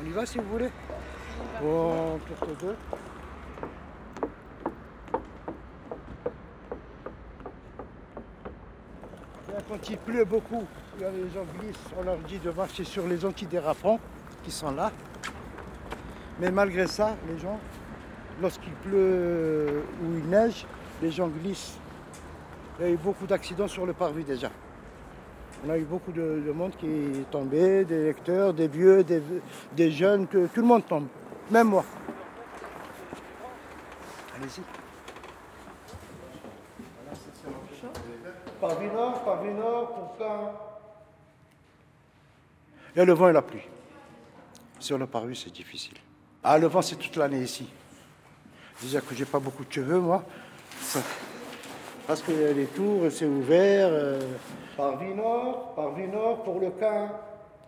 On y va si vous voulez Bon, tour deux. Quand il pleut beaucoup, les gens glissent, on leur dit de marcher sur les antidérapants qui sont là. Mais malgré ça, les gens, lorsqu'il pleut ou il neige, les gens glissent. Il y a eu beaucoup d'accidents sur le parvis déjà. On a eu beaucoup de, monde qui est tombé, des lecteurs, des vieux, des, jeunes, tout, le monde tombe, même moi. Allez-y. Parvis nord, parvis nord, pourquoi? Il y a le vent et la pluie. Sur le parvis, c'est difficile. Ah, le vent, c'est toute l'année ici. Déjà que j'ai pas beaucoup de cheveux, moi. Parce que les tours, c'est ouvert. Euh, parvis nord, parvis nord pour le cas.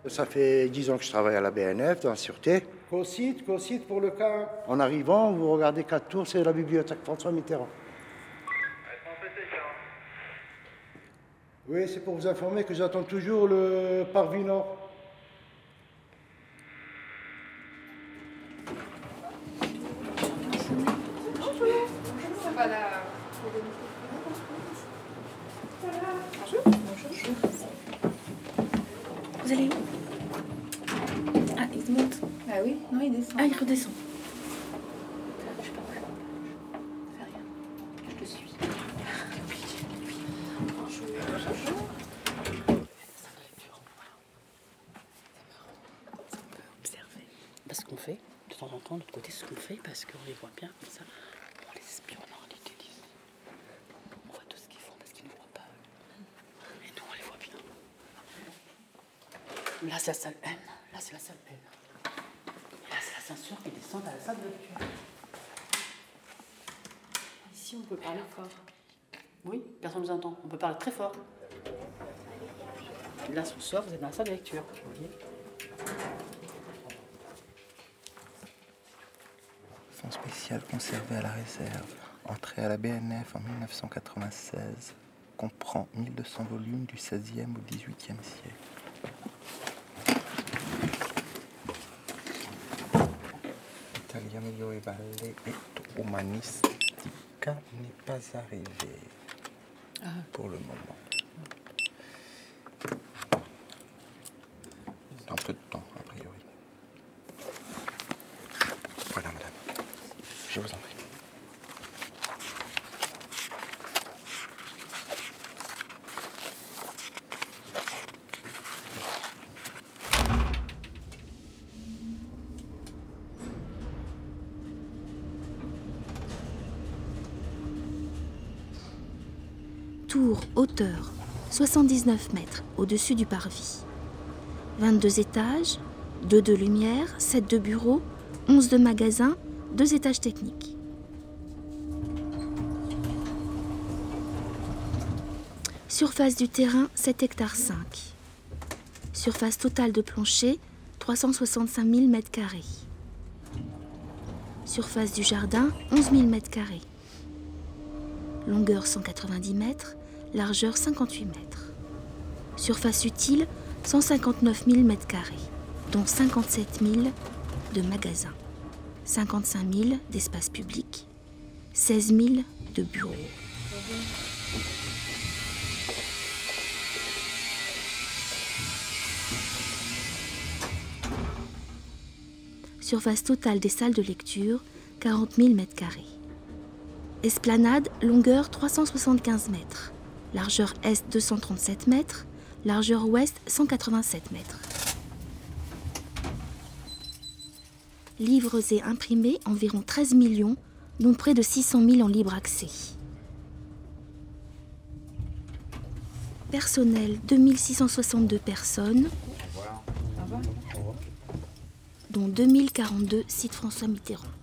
Ça fait dix ans que je travaille à la BNF, dans la sûreté. Co-site, co-site pour le cas. En arrivant, vous regardez quatre tours, c'est la bibliothèque François Mitterrand. Oui, c'est pour vous informer que j'attends toujours le parvis nord. Bonjour. Bonjour. Vous allez où Ah, il monte. Ah oui, non, il descend. Ah, il redescend. De l'autre côté ce qu'on fait parce qu'on les voit bien comme ça. On les espionne en réalité. On voit tout ce qu'ils font parce qu'ils ne voient pas. Et nous, on les voit bien. Là, c'est la salle N. Là, c'est la salle N. Là, c'est la ceinture qui descend à la salle de lecture. Ici, on peut parler fort. Oui, personne ne nous entend. On peut parler très fort. Là, ce soir, vous êtes dans la salle de lecture. Spécial conservé à la réserve, entré à la BNF en 1996, comprend 1200 volumes du XVIe au XVIIIe siècle. Italia medievale et humanistica n'est pas arrivé ah. pour le moment. Dans peu de temps. Je vous en prie. Tour, hauteur, 79 mètres au-dessus du parvis. 22 étages, 2 de lumière, 7 de bureaux, 11 de magasins, deux étages techniques. Surface du terrain 7 hectares 5. Surface totale de plancher 365 000 m2. Surface du jardin 11 000 m2. Longueur 190 mètres, largeur 58 mètres. Surface utile 159 000 m2, dont 57 000 de magasins. 55 000 d'espaces publics, 16 000 de bureaux. Surface totale des salles de lecture, 40 000 m2. Esplanade, longueur 375 mètres. Largeur est 237 mètres. Largeur ouest 187 mètres. Livres et imprimés environ 13 millions, dont près de 600 000 en libre accès. Personnel 2662 personnes, dont 2042 sites François Mitterrand.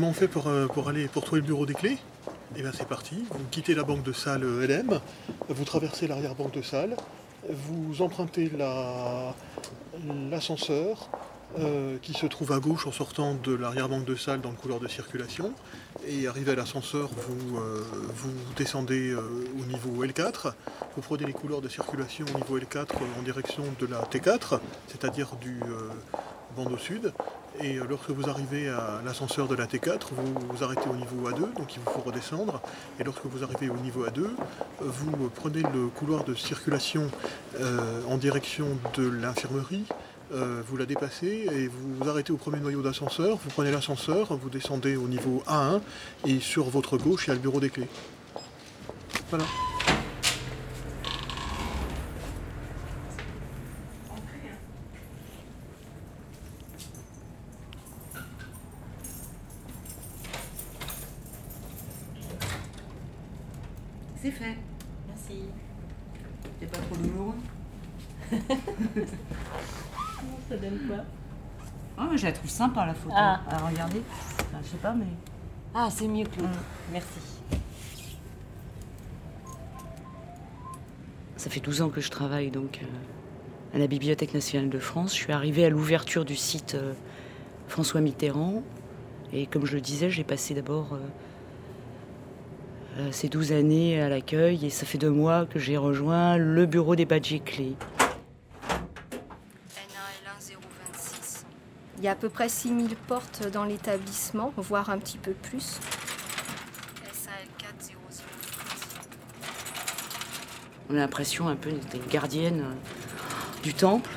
Comment on fait pour, euh, pour aller pour trouver le bureau des clés? Eh bien c'est parti. Vous quittez la banque de salle LM, vous traversez l'arrière-banque de salle, vous empruntez la- l'ascenseur euh, qui se trouve à gauche en sortant de l'arrière-banque de salle dans le couloir de circulation. Et arrivé à l'ascenseur, vous, euh, vous descendez euh, au niveau L4, vous prenez les couloirs de circulation au niveau L4 en direction de la T4, c'est-à-dire du euh, bandeau sud. Et euh, lorsque vous arrivez à l'ascenseur de la T4, vous vous arrêtez au niveau A2, donc il vous faut redescendre. Et lorsque vous arrivez au niveau A2, euh, vous euh, prenez le couloir de circulation en direction de l'infirmerie. vous la dépassez et vous vous arrêtez au premier noyau d'ascenseur, vous prenez l'ascenseur, vous descendez au niveau A1 et sur votre gauche il y a le bureau des clés. Voilà. C'est fait. Merci. C'est pas trop douloureux Ça donne quoi? Ah, mais je la trouve sympa la photo. Ah. À regarder. Enfin, je sais pas, mais. Ah, c'est mieux que l'autre. Mm. Merci. Ça fait 12 ans que je travaille donc euh, à la Bibliothèque nationale de France. Je suis arrivée à l'ouverture du site euh, François Mitterrand. Et comme je le disais, j'ai passé d'abord euh, ces 12 années à l'accueil. Et ça fait deux mois que j'ai rejoint le bureau des badges clés. NAL 1026. Il y a à peu près 6000 portes dans l'établissement, voire un petit peu plus. SAL 4008. On a l'impression un peu d'être une gardienne euh, du temple.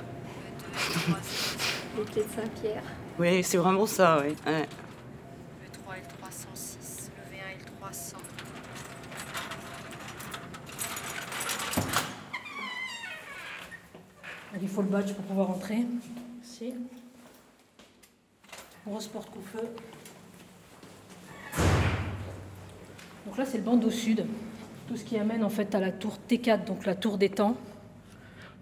Les clés de Saint-Pierre. Oui, c'est vraiment ça, oui. Ouais. Faut le badge pour pouvoir entrer. Ici. Grosse porte coup-feu. Donc là, c'est le bandeau sud. Tout ce qui amène en fait à la tour T4, donc la tour des temps.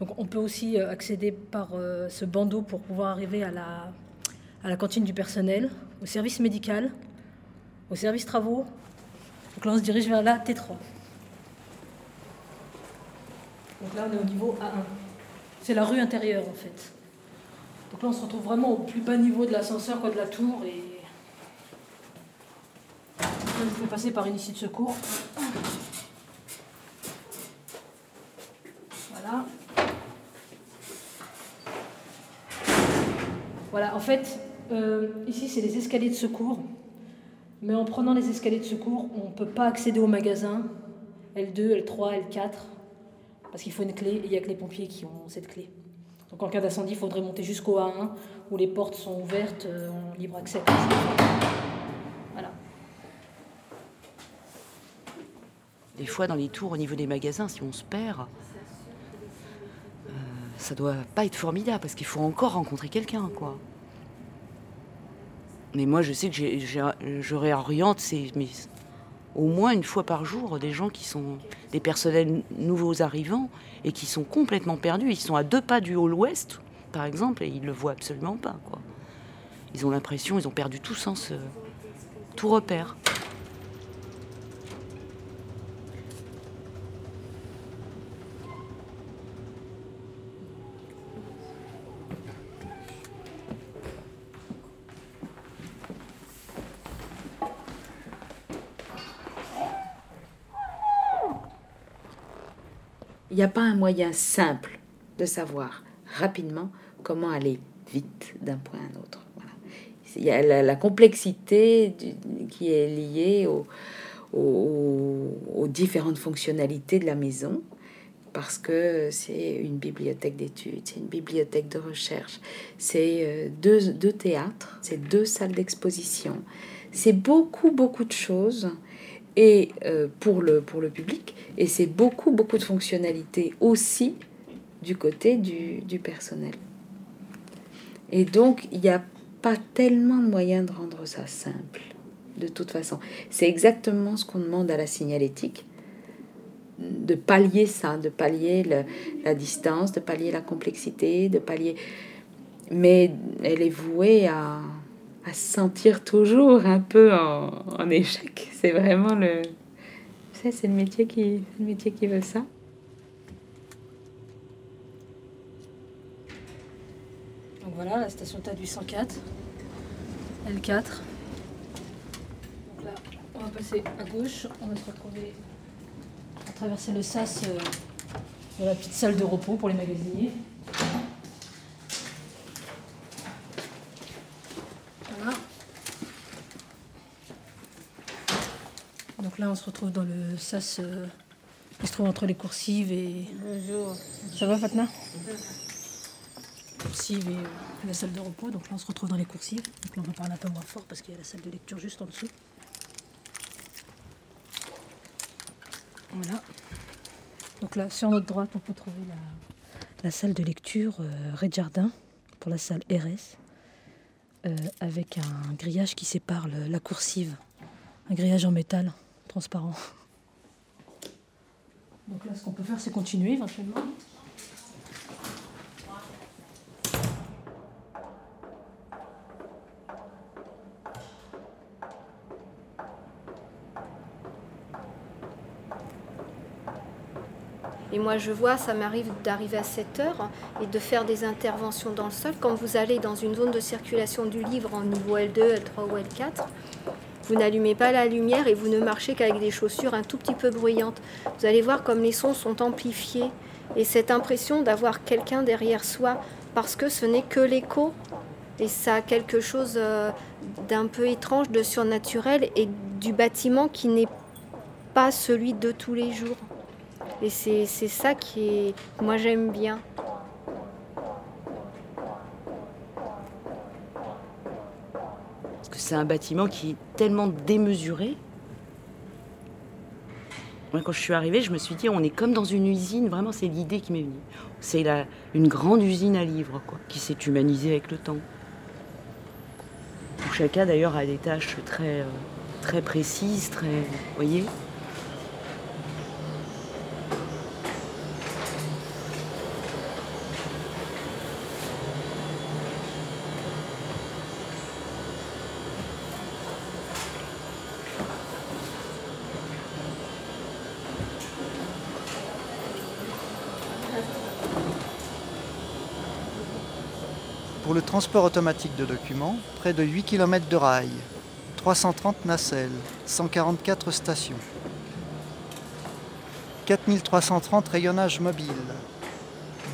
Donc on peut aussi euh, accéder par euh, ce bandeau pour pouvoir arriver à la, à la cantine du personnel, au service médical, au service travaux. Donc là, on se dirige vers la T3. Donc là, on est au niveau A1. C'est la rue intérieure en fait. Donc là, on se retrouve vraiment au plus bas niveau de l'ascenseur, quoi, de la tour. Et il faut passer par une issue de secours. Voilà. Voilà, en fait, euh, ici, c'est les escaliers de secours. Mais en prenant les escaliers de secours, on ne peut pas accéder au magasin L2, L3, L4 parce qu'il faut une clé et il n'y a que les pompiers qui ont cette clé. Donc en cas d'incendie, il faudrait monter jusqu'au A1 où les portes sont ouvertes euh, en libre accès. Voilà. Des fois, dans les tours, au niveau des magasins, si on se perd, euh, ça doit pas être formidable parce qu'il faut encore rencontrer quelqu'un, quoi. Mais moi, je sais que je réoriente ces- au moins une fois par jour des gens qui sont des personnels nouveaux arrivants et qui sont complètement perdus. Ils sont à deux pas du hall ouest, par exemple, et ils le voient absolument pas. Ils ont l'impression, ils ont perdu tout sens, tout repère. Il n'y a pas un moyen simple de savoir rapidement comment aller vite d'un point à un autre. Il y a la, complexité qui est liée au- au- aux différentes fonctionnalités de la maison, parce que c'est une bibliothèque d'études, c'est une bibliothèque de recherche, c'est euh, deux, deux théâtres, c'est deux salles d'exposition, c'est beaucoup, beaucoup de choses et euh, pour, le, pour le public, et c'est beaucoup, beaucoup de fonctionnalités aussi du côté du, du personnel. Et donc, il n'y a pas tellement de moyens de rendre ça simple, de toute façon. C'est exactement ce qu'on demande à la signalétique, de pallier ça, de pallier le- la distance, de pallier la complexité, de pallier... Mais elle est vouée à, à se sentir toujours un peu en, en échec. C'est vraiment le. C'est le métier qui, le métier qui veut ça. Donc voilà, la station TAD 804, L4. Donc là, on va passer à gauche, on va se retrouver à traverser le sas euh, de la petite salle de repos pour les magasiniers. Donc là, on se retrouve dans le sas euh, qui se trouve entre les coursives et. Bonjour. Ça va, Fatna Coursives et euh, la salle de repos. Donc là, on se retrouve dans les coursives. Donc là, on va parler un peu moins fort parce qu'il y a la salle de lecture juste en dessous. Voilà. Donc là, sur notre droite, on peut trouver la, la salle de lecture euh, Rez de Jardin pour la salle RS, euh, avec un grillage qui sépare le- la coursive, un grillage en métal transparent. Donc là, ce qu'on peut faire, c'est continuer éventuellement. Et moi, je vois, ça m'arrive d'arriver à 7 heures et de faire des interventions dans le sol. Quand vous allez dans une zone de circulation du livre en niveau L2, L3 ou L4, vous n'allumez pas la lumière et vous ne marchez qu'avec des chaussures un tout petit peu bruyantes. Vous allez voir comme les sons sont amplifiés. Et cette impression d'avoir quelqu'un derrière soi, parce que ce n'est que l'écho, et ça a quelque chose euh, d'un peu étrange, de surnaturel, et du bâtiment qui n'est pas celui de tous les jours. Et c'est c'est ça qui est. Moi, j'aime bien. Parce que c'est un bâtiment qui est tellement démesuré. Moi, quand je suis arrivée, je me suis dit, on est comme dans une usine. Vraiment, c'est l'idée qui m'est venue. C'est une grande usine à livres, quoi, qui s'est humanisée avec le temps. Chacun, d'ailleurs, a des tâches très, euh, très précises, très. Vous voyez Pour le transport automatique de documents, près de 8 km de rails, 330 nacelles, 144 stations. 4330 rayonnages mobiles,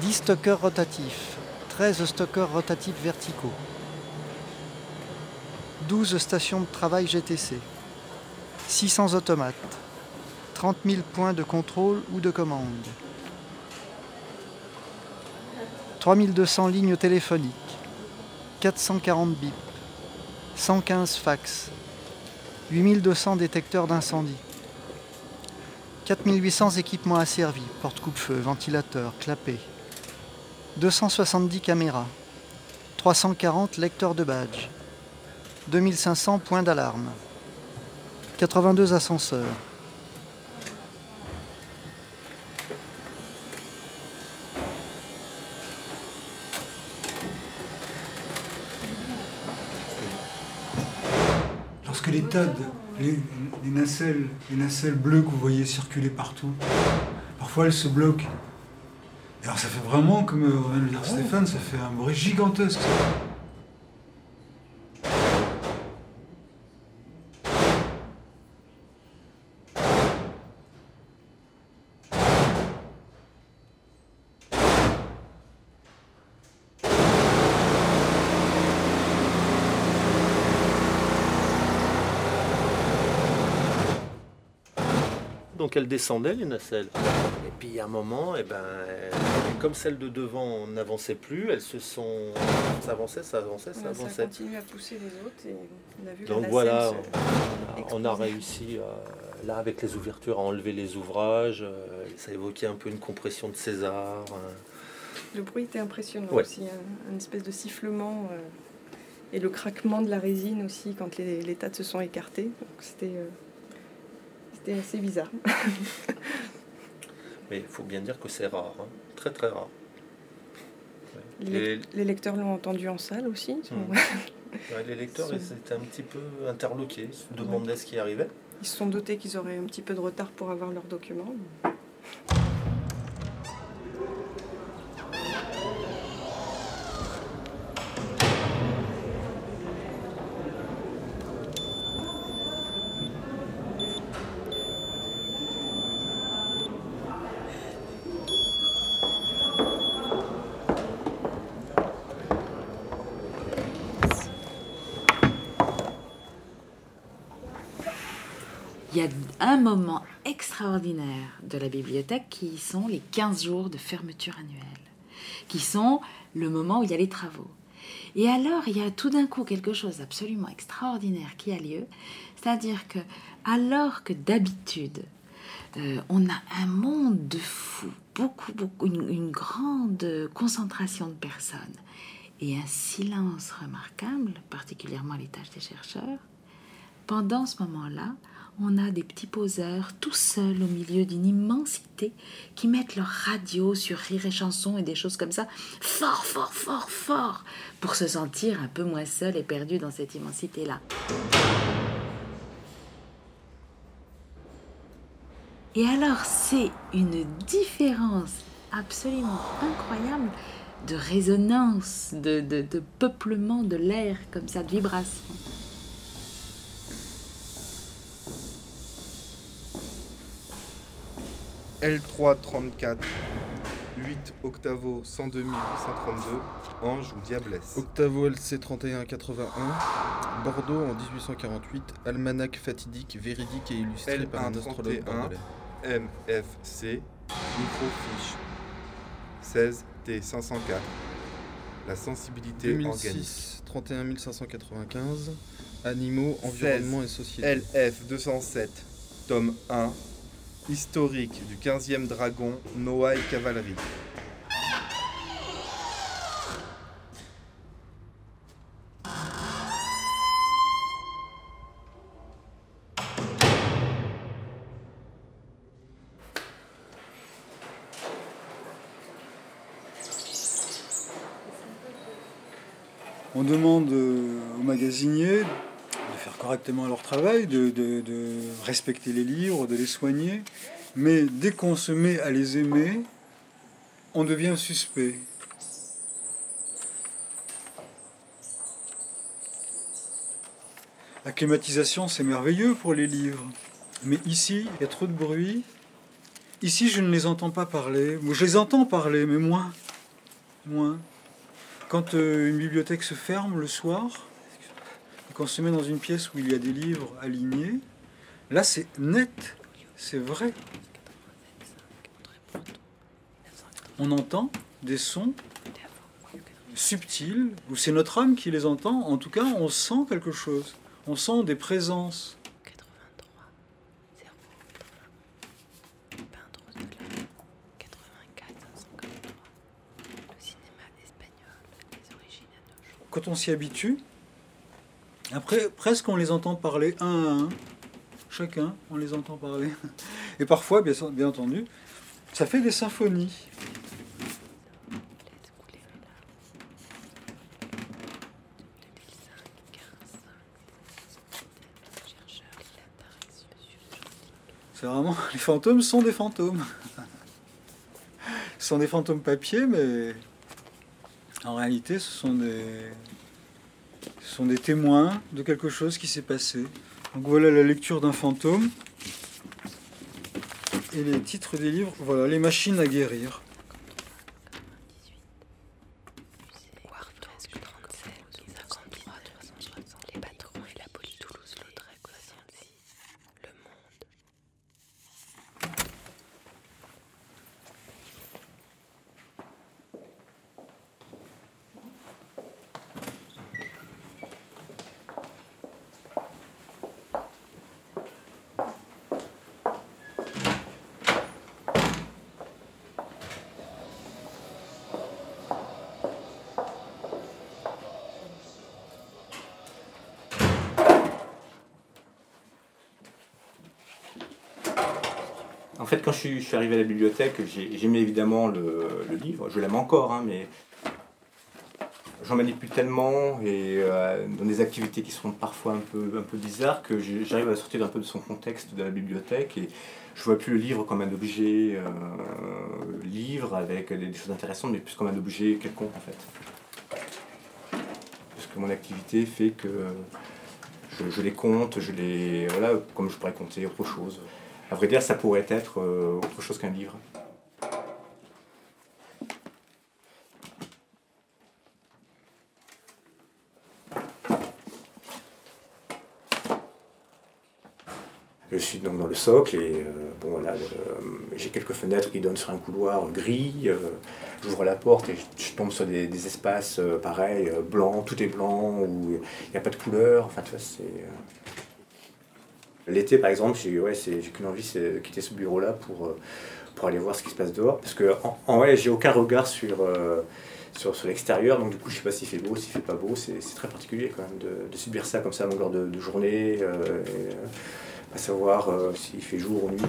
10 stockeurs rotatifs, 13 stockeurs rotatifs verticaux, 12 stations de travail GTC, 600 automates, 30 000 points de contrôle ou de commande, 3200 lignes téléphoniques, 440 bips, 115 fax, 8200 détecteurs d'incendie, 4800 équipements asservis, porte-coupe-feu, ventilateurs, clapets, 270 caméras, 340 lecteurs de badge, 2500 points d'alarme, 82 ascenseurs, Lorsque les tas de, les, les nacelles, les nacelles bleues que vous voyez circuler partout, parfois elles se bloquent. Et alors ça fait vraiment, comme euh, vient de le dire Stéphane, ça fait un bruit gigantesque. ça. Donc elles descendaient les nacelles. Et puis à un moment, eh ben, comme celles de devant n'avançaient plus, elles se sont. Ça avançait, ça avançait, ça Ouais, ça continue à pousser les autres et on a vu la Donc nacelle voilà, se- on a, on a réussi, euh, là avec les ouvertures, à enlever les ouvrages. euh, ça évoquait un peu une compression de César. euh. Le bruit était impressionnant Ouais. aussi, un, un espèce de sifflement et le craquement de la résine aussi quand les, les tas se sont écartés. Donc c'était c'était assez bizarre. Mais il faut bien dire que c'est rare, hein. très très rare. Les, les lecteurs l'ont entendu en salle aussi. Mm. Ouais, les lecteurs, ils étaient un petit peu interloqués, ils se demandaient ce qui arrivait. Ils se sont doutés qu'ils auraient un petit peu de retard pour avoir leurs documents y a un moment extraordinaire de la bibliothèque qui sont les 15 jours de fermeture annuelle, qui sont le moment où il y a les travaux. Et alors, il y a tout d'un coup quelque chose d'absolument extraordinaire qui a lieu, c'est-à-dire que alors que d'habitude, euh, on a un monde de fous, beaucoup, beaucoup, une, une grande concentration de personnes et un silence remarquable, particulièrement à l'étage des chercheurs, pendant ce moment-là, on a des petits poseurs tout seuls au milieu d'une immensité qui mettent leur radio sur rire et chanson et des choses comme ça, fort, fort, fort, fort, pour se sentir un peu moins seul et perdu dans cette immensité-là. Et alors, c'est une différence absolument incroyable de résonance, de, de, de peuplement de l'air, comme ça, de vibration. L3 34 8 Octavo 102 832 Ange ou Diablesse. Octavo LC 3181, Bordeaux en 1848, almanach fatidique, véridique et illustré par un astrologue bordelais. MFC Microfiche 16 T 504 La sensibilité organique. 2006 31 595, Animaux, environnement et société. LF 207 Tome 1 Historique du 15e dragon Noailles Cavalerie. On demande euh, aux magasiniers de faire correctement leur travail, de respecter les livres, de les soigner. Mais dès qu'on se met à les aimer, on devient suspect. La climatisation, c'est merveilleux pour les livres. Mais ici, il y a trop de bruit. Ici, je ne les entends pas parler. Je les entends parler, mais moins. Moins. Quand euh, une bibliothèque se ferme le soir, qu'on se met dans une pièce où il y a des livres alignés, là c'est net, c'est vrai. On entend des sons subtils, ou c'est notre âme qui les entend, en tout cas on sent quelque chose, on sent des présences. Quand on s'y habitue, après presque on les entend parler un à un, chacun on les entend parler. Et parfois, bien, entendu, ça fait des symphonies. C'est vraiment, les fantômes sont des fantômes. Ce sont des fantômes papier, mais en réalité, ce sont des, ce sont des témoins de quelque chose qui s'est passé. Donc voilà la lecture d'un fantôme. Et les titres des livres, voilà, les machines à guérir. Les patrons et la police Toulouse, Lautrec, Croissy, Le Monde. En fait, quand je suis, arrivé à la bibliothèque, j'ai- j'aimais évidemment le, livre. Je l'aime encore, hein, mais j'en manipule tellement et euh, dans des activités qui sont parfois un peu, un peu bizarres que j'arrive à sortir un peu de son contexte de la bibliothèque et je vois plus le livre comme un objet euh, livre avec des, des choses intéressantes mais plus comme un objet quelconque en fait. Parce que mon activité fait que je, je les compte, je les voilà comme je pourrais compter autre chose. À vrai dire, ça pourrait être euh, autre chose qu'un livre. Je suis donc dans le socle et euh, bon voilà, le- j'ai quelques fenêtres qui donnent sur un couloir gris. euh, J'ouvre la porte et je, tombe sur des, espaces euh, pareils, euh, blancs, tout est blanc, où il n'y a pas de couleur. Enfin, c'est. L'été, par exemple, j'ai ouais, qu'une envie, c'est de quitter ce bureau-là pour, euh, pour aller voir ce qui se passe dehors. Parce que en, j'ai aucun regard sur, euh, sur, sur l'extérieur, donc du coup, je sais pas s'il fait beau, s'il fait pas beau. C'est très particulier quand même de, subir ça comme ça à longueur de, de journée, euh, pas savoir s'il fait jour ou nuit.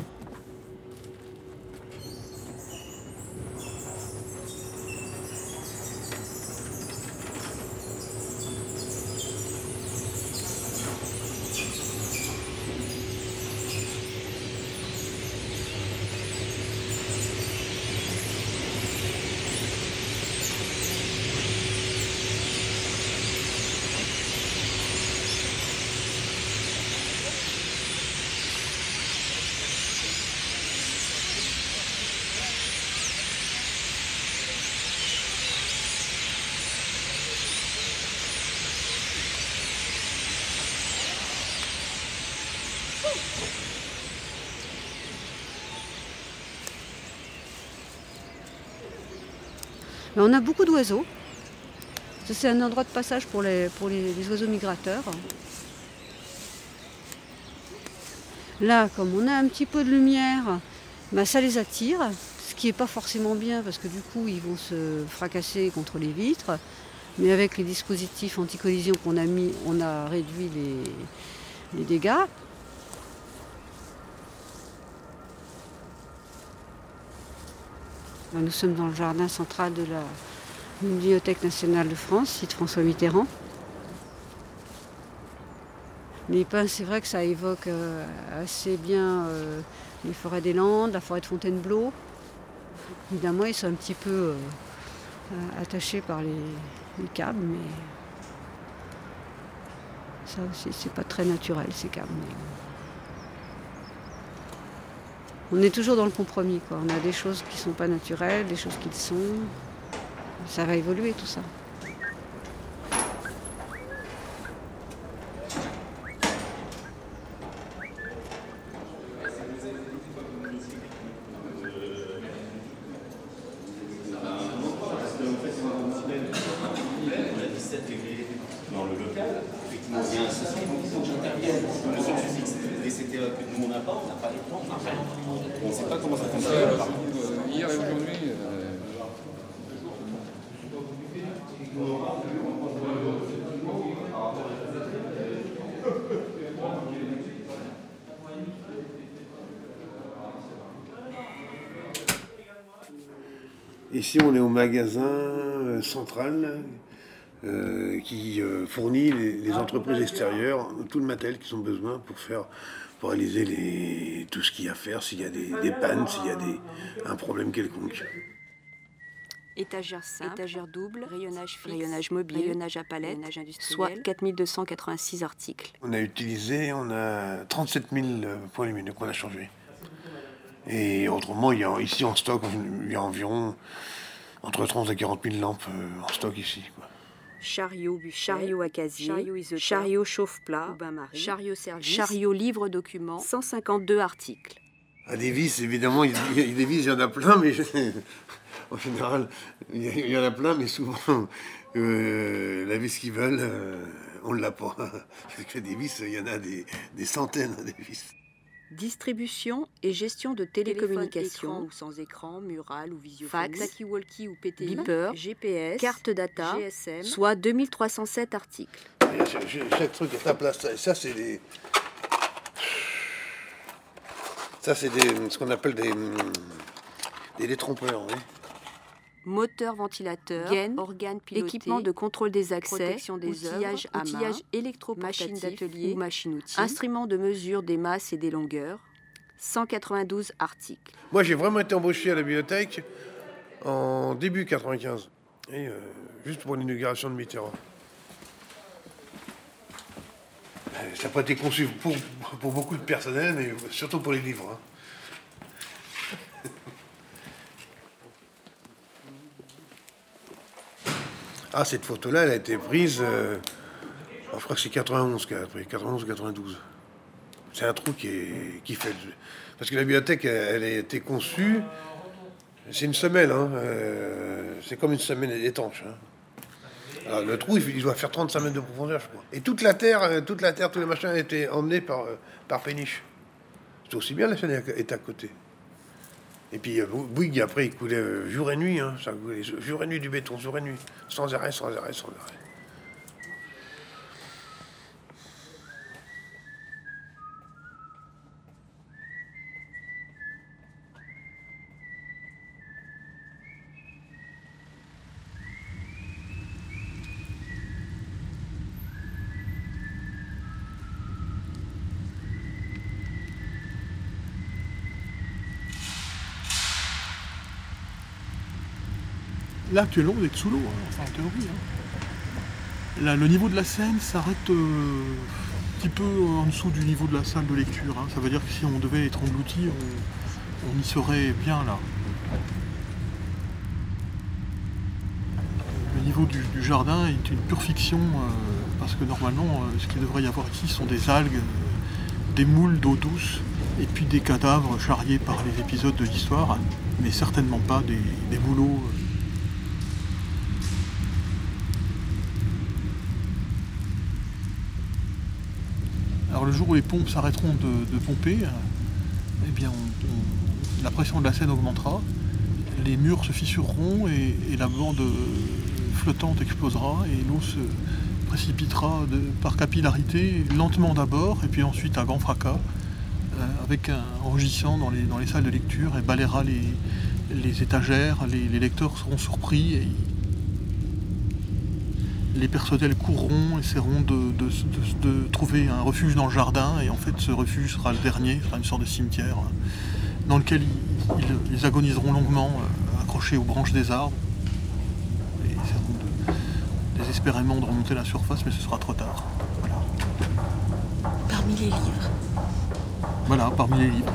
On a beaucoup d'oiseaux. C'est un endroit de passage pour les, oiseaux migrateurs. Là, comme on a un petit peu de lumière, bah, ça les attire, ce qui n'est pas forcément bien parce que du coup ils vont se fracasser contre les vitres. Mais avec les dispositifs anti-collision qu'on a mis, on a réduit les dégâts. Nous sommes dans le jardin central de la Bibliothèque nationale de France, site François Mitterrand. Les pins, c'est vrai que ça évoque euh, assez bien euh, les forêts des Landes, la forêt de Fontainebleau. Évidemment, ils sont un petit peu euh, attachés par les, les câbles, mais ça aussi, c'est pas très naturel, ces câbles. On est toujours dans le compromis. Quoi. On a des choses qui ne sont pas naturelles, des choses qui le sont. Ça va évoluer tout ça. On a 17 degrés dans le local. Effectivement, il y a un système, donc il faut que j'intervienne. Le son fixe. Et c'était euh, que nous, on n'a pas, on n'a pas les plans, on n'a rien. On ne sait pas comment ça fonctionne. Par contre, euh, hier et aujourd'hui. Ici, on est au magasin euh, central euh, qui euh, fournit les, les entreprises extérieures tout le matériel qu'ils ont besoin pour faire pour réaliser les, tout ce qu'il y a à faire, s'il y a des, des pannes, s'il y a des, un problème quelconque. Étagère simple, étagère double, rayonnage fixe, rayonnage mobile, rayonnage à palette, rayonnage industriel, soit 4286 articles. On a utilisé, on a 37 000 points lumineux qu'on a changés. Et autrement, il y a, ici en stock, il y a environ entre 30 et 40 000 lampes euh, en stock ici. quoi. Chariot buffet, chariot à casier, chariot isotherme, chariot chauffe-plat, chariot service, chariot livre document, 152 articles. À des vis, évidemment, il y il il en a plein, mais je- en général, il y, en a plein, mais souvent, euh, la vis qu'ils veulent, euh, on ne l'a pas. Parce que des vis, il y en a des, des centaines des vis. Distribution et gestion de télécommunications ou sans écran, mural ou visiophone, fax, talkie-walkie ou PTI, beeper, GPS, carte data, GSM, soit 2307 articles. Chaque, truc à sa place. Ça, c'est des. Ça, c'est des, ce qu'on appelle des, des détrompeurs. oui. Moteur ventilateur, gaine, organe piloté, équipement de contrôle des accès, protection des outillage, œuvres, outillage électroportatif, machine d'atelier ou machine-outil, instrument de mesure des masses et des longueurs, 192 articles. Moi, j'ai vraiment été embauché à la bibliothèque en début 95, et, euh, juste pour l'inauguration de Mitterrand. Euh, Ça n'a pas été conçu pour, pour beaucoup de personnel, mais surtout pour les livres. hein. Ah, cette photo-là, elle a été prise, euh, je crois que c'est 91 qu'elle a pris, 91 92. C'est un trou qui, est, qui fait... Parce que la bibliothèque, elle, a été conçue, c'est une semelle, hein, euh, c'est comme une semelle étanche. hein. Alors, le trou, il, doit faire 35 mètres de profondeur, je crois. Et toute la terre, euh, toute la terre, tous les machins a été emmenés par, euh, par Péniche. C'est aussi bien la chaîne est à côté. Et puis euh, Bouygues, après, il coulait euh, jour et nuit. Hein, ça coulait jour et nuit du béton, jour et nuit. Sans arrêt, sans arrêt, sans arrêt. Là, actuellement, vous êtes sous l'eau, hein, en théorie. hein. Le niveau de la Seine s'arrête euh, un petit peu en dessous du niveau de la salle de lecture. hein. Ça veut dire que si on devait être englouti, on, on y serait bien là. Le niveau du, jardin est une pure fiction euh, parce que normalement, euh, ce qu'il devrait y avoir ici sont des algues, des moules d'eau douce et puis des cadavres charriés par les épisodes de l'histoire, mais certainement pas des, des bouleaux. Alors le jour où les pompes s'arrêteront de, pomper, euh, eh bien la pression de la Seine augmentera, les murs se fissureront et, la bande euh, flottante explosera et l'eau se précipitera par capillarité, lentement d'abord et puis ensuite à grand fracas, euh, avec un rugissant dans les, dans les salles de lecture et balayera les, les étagères, les, lecteurs seront surpris les personnels courront, essaieront de, de- de- de trouver un refuge dans le jardin, et en fait ce refuge sera le dernier, sera une sorte de cimetière, euh, dans lequel ils, ils- ils agoniseront longuement, euh, accrochés aux branches des arbres, et essaieront désespérément de remonter la surface, mais ce sera trop tard. Parmi les livres, Voilà, parmi les livres.